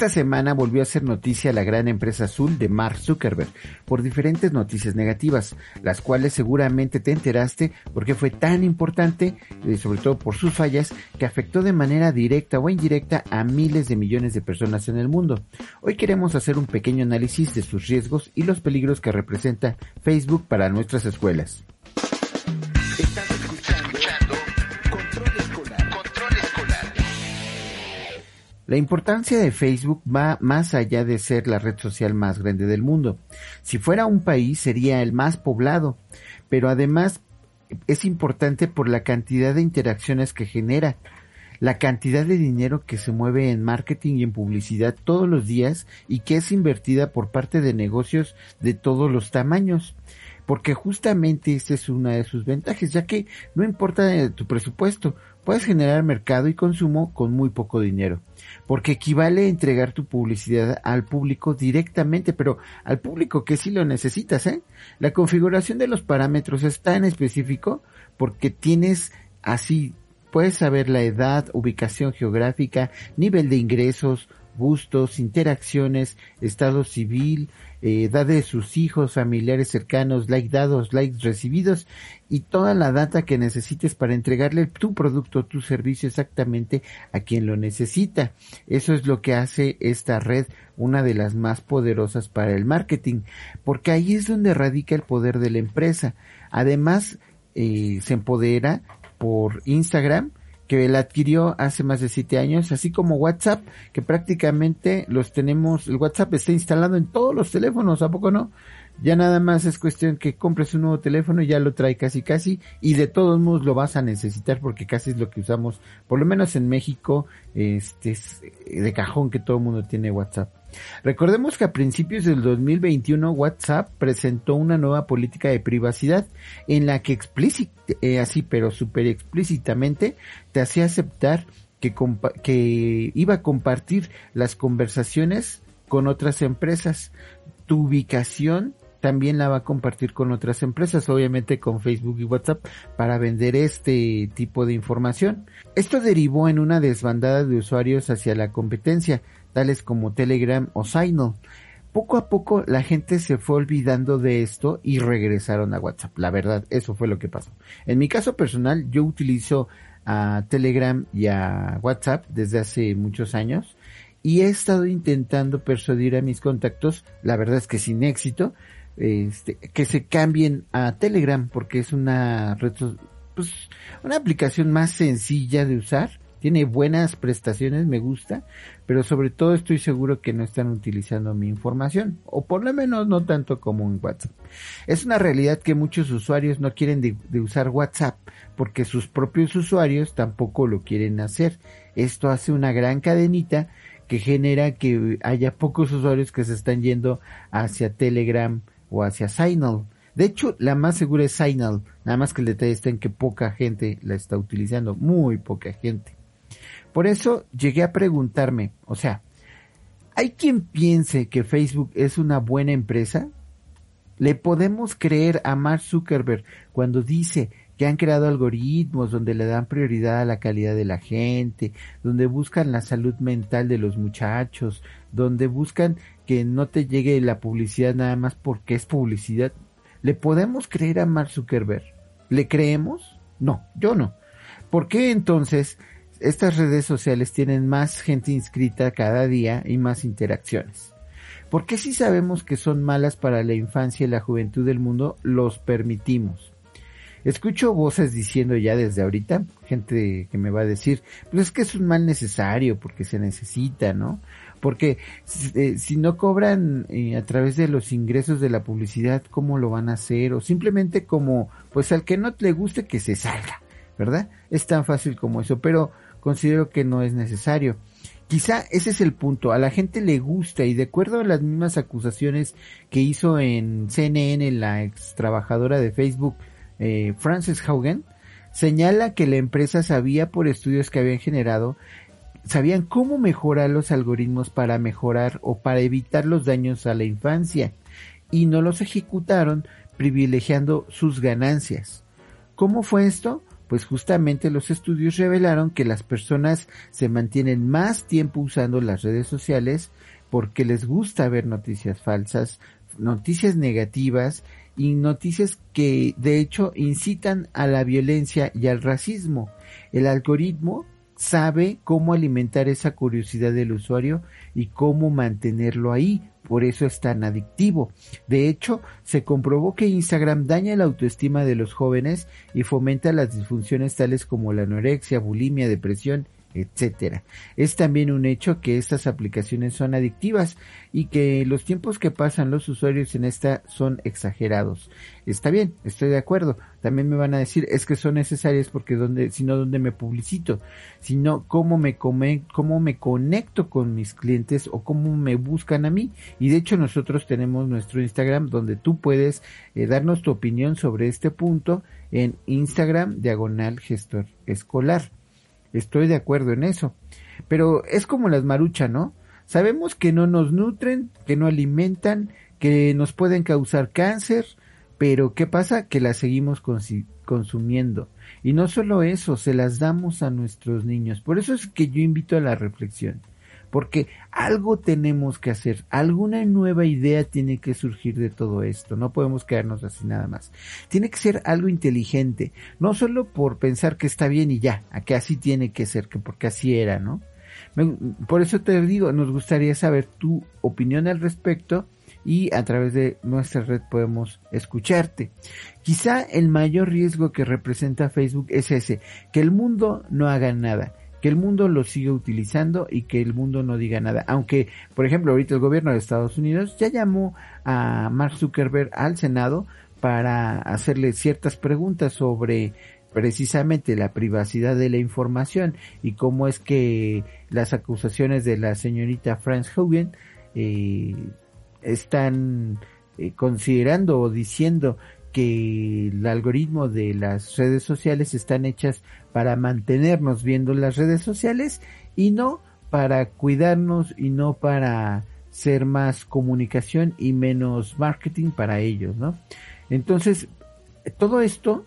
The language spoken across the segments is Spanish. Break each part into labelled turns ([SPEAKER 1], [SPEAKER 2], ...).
[SPEAKER 1] Esta semana volvió a ser noticia la gran empresa azul de Mark Zuckerberg por diferentes noticias negativas, las cuales seguramente te enteraste porque fue tan importante, y eh, sobre todo por sus fallas, que afectó de manera directa o indirecta a miles de millones de personas en el mundo. Hoy queremos hacer un pequeño análisis de sus riesgos y los peligros que representa Facebook para nuestras escuelas. La importancia de Facebook va más allá de ser la red social más grande del mundo. Si fuera un país sería el más poblado, pero además es importante por la cantidad de interacciones que genera, la cantidad de dinero que se mueve en marketing y en publicidad todos los días y que es invertida por parte de negocios de todos los tamaños porque justamente esta es una de sus ventajas, ya que no importa tu presupuesto, puedes generar mercado y consumo con muy poco dinero, porque equivale a entregar tu publicidad al público directamente, pero al público que sí lo necesitas, ¿eh? La configuración de los parámetros es tan específico porque tienes así, puedes saber la edad, ubicación geográfica, nivel de ingresos, gustos, interacciones, estado civil, eh, edad de sus hijos, familiares cercanos, like dados, likes recibidos y toda la data que necesites para entregarle tu producto, tu servicio exactamente a quien lo necesita. Eso es lo que hace esta red una de las más poderosas para el marketing, porque ahí es donde radica el poder de la empresa. Además, eh, se empodera por Instagram, que la adquirió hace más de siete años, así como WhatsApp, que prácticamente los tenemos, el WhatsApp está instalado en todos los teléfonos, ¿a poco no? Ya nada más es cuestión que compres un nuevo teléfono y ya lo trae casi casi y de todos modos lo vas a necesitar porque casi es lo que usamos, por lo menos en México, este es de cajón que todo el mundo tiene WhatsApp. Recordemos que a principios del 2021 WhatsApp presentó una nueva política de privacidad en la que explícitamente, eh, así pero súper explícitamente, te hacía aceptar que, que iba a compartir las conversaciones con otras empresas. Tu ubicación también la va a compartir con otras empresas, obviamente con Facebook y WhatsApp, para vender este tipo de información. Esto derivó en una desbandada de usuarios hacia la competencia, tales como Telegram o Signal. Poco a poco la gente se fue olvidando de esto y regresaron a WhatsApp. La verdad, eso fue lo que pasó. En mi caso personal, yo utilizo a Telegram y a WhatsApp desde hace muchos años y he estado intentando persuadir a mis contactos, la verdad es que sin éxito, este, que se cambien a Telegram porque es una pues, una aplicación más sencilla de usar, tiene buenas prestaciones, me gusta, pero sobre todo estoy seguro que no están utilizando mi información, o por lo menos no tanto como en WhatsApp. Es una realidad que muchos usuarios no quieren de usar WhatsApp porque sus propios usuarios tampoco lo quieren hacer. Esto hace una gran cadenita que genera que haya pocos usuarios que se están yendo hacia Telegram, o hacia Signal. De hecho, la más segura es Signal, nada más que el detalle está en que poca gente la está utilizando, muy poca gente. Por eso llegué a preguntarme, o sea, ¿hay quien piense que Facebook es una buena empresa? ¿Le podemos creer a Mark Zuckerberg cuando dice que han creado algoritmos donde le dan prioridad a la calidad de la gente, donde buscan la salud mental de los muchachos, donde buscan que no te llegue la publicidad nada más porque es publicidad. ¿Le podemos creer a Mark Zuckerberg? ¿Le creemos? No, yo no. ¿Por qué entonces estas redes sociales tienen más gente inscrita cada día y más interacciones? ¿Por qué si sabemos que son malas para la infancia y la juventud del mundo, los permitimos? Escucho voces diciendo ya desde ahorita, gente que me va a decir, pues es que es un mal necesario porque se necesita, ¿no? Porque eh, si no cobran eh, a través de los ingresos de la publicidad, ¿cómo lo van a hacer? O simplemente como, pues al que no le guste que se salga, ¿verdad? Es tan fácil como eso, pero considero que no es necesario. Quizá ese es el punto, a la gente le gusta y de acuerdo a las mismas acusaciones que hizo en CNN la ex trabajadora de Facebook eh, Frances Haugen, señala que la empresa sabía por estudios que habían generado, sabían cómo mejorar los algoritmos para mejorar o para evitar los daños a la infancia y no los ejecutaron privilegiando sus ganancias. ¿Cómo fue esto? Pues justamente los estudios revelaron que las personas se mantienen más tiempo usando las redes sociales porque les gusta ver noticias falsas, noticias negativas y noticias que de hecho incitan a la violencia y al racismo. El algoritmo sabe cómo alimentar esa curiosidad del usuario y cómo mantenerlo ahí. Por eso es tan adictivo. De hecho, se comprobó que Instagram daña la autoestima de los jóvenes y fomenta las disfunciones tales como la anorexia, bulimia, depresión etcétera. Es también un hecho que estas aplicaciones son adictivas y que los tiempos que pasan los usuarios en esta son exagerados. Está bien, estoy de acuerdo. También me van a decir es que son necesarias porque donde, si no donde me publicito, sino cómo me come, cómo me conecto con mis clientes o cómo me buscan a mí. Y de hecho nosotros tenemos nuestro Instagram donde tú puedes eh, darnos tu opinión sobre este punto en Instagram diagonal gestor escolar. Estoy de acuerdo en eso. Pero es como las maruchas, ¿no? Sabemos que no nos nutren, que no alimentan, que nos pueden causar cáncer, pero ¿qué pasa? Que las seguimos consumiendo. Y no solo eso, se las damos a nuestros niños. Por eso es que yo invito a la reflexión porque algo tenemos que hacer, alguna nueva idea tiene que surgir de todo esto, no podemos quedarnos así nada más. Tiene que ser algo inteligente, no solo por pensar que está bien y ya, a que así tiene que ser, que porque así era, ¿no? Por eso te digo, nos gustaría saber tu opinión al respecto y a través de nuestra red podemos escucharte. Quizá el mayor riesgo que representa Facebook es ese, que el mundo no haga nada, que el mundo lo siga utilizando y que el mundo no diga nada. Aunque, por ejemplo, ahorita el gobierno de Estados Unidos ya llamó a Mark Zuckerberg al Senado para hacerle ciertas preguntas sobre precisamente la privacidad de la información y cómo es que las acusaciones de la señorita Franz Hogan eh, están eh, considerando o diciendo que el algoritmo de las redes sociales están hechas para mantenernos viendo las redes sociales y no para cuidarnos y no para ser más comunicación y menos marketing para ellos, ¿no? Entonces, todo esto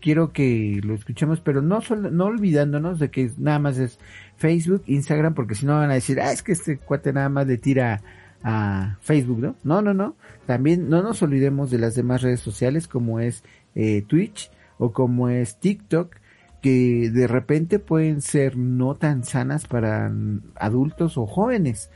[SPEAKER 1] quiero que lo escuchemos, pero no no olvidándonos de que nada más es Facebook, Instagram, porque si no van a decir, ah, es que este cuate nada más le tira a Facebook, ¿no? No, no, no. También no nos olvidemos de las demás redes sociales como es eh, Twitch o como es TikTok, que de repente pueden ser no tan sanas para adultos o jóvenes.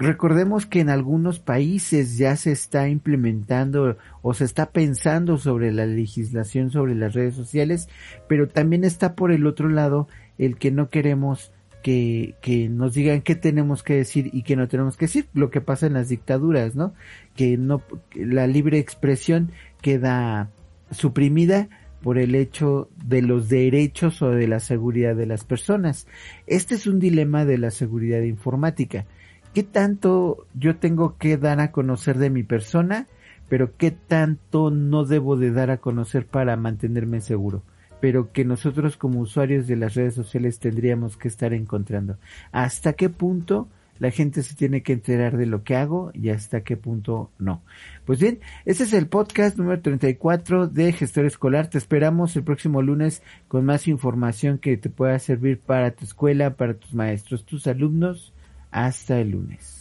[SPEAKER 1] Recordemos que en algunos países ya se está implementando o se está pensando sobre la legislación sobre las redes sociales, pero también está por el otro lado el que no queremos que, que nos digan qué tenemos que decir y qué no tenemos que decir, lo que pasa en las dictaduras, ¿no? Que no, la libre expresión queda suprimida por el hecho de los derechos o de la seguridad de las personas. Este es un dilema de la seguridad informática. ¿Qué tanto yo tengo que dar a conocer de mi persona, pero qué tanto no debo de dar a conocer para mantenerme seguro? Pero que nosotros como usuarios de las redes sociales tendríamos que estar encontrando. ¿Hasta qué punto la gente se tiene que enterar de lo que hago y hasta qué punto no? Pues bien, este es el podcast número 34 de Gestor Escolar. Te esperamos el próximo lunes con más información que te pueda servir para tu escuela, para tus maestros, tus alumnos. Hasta el lunes.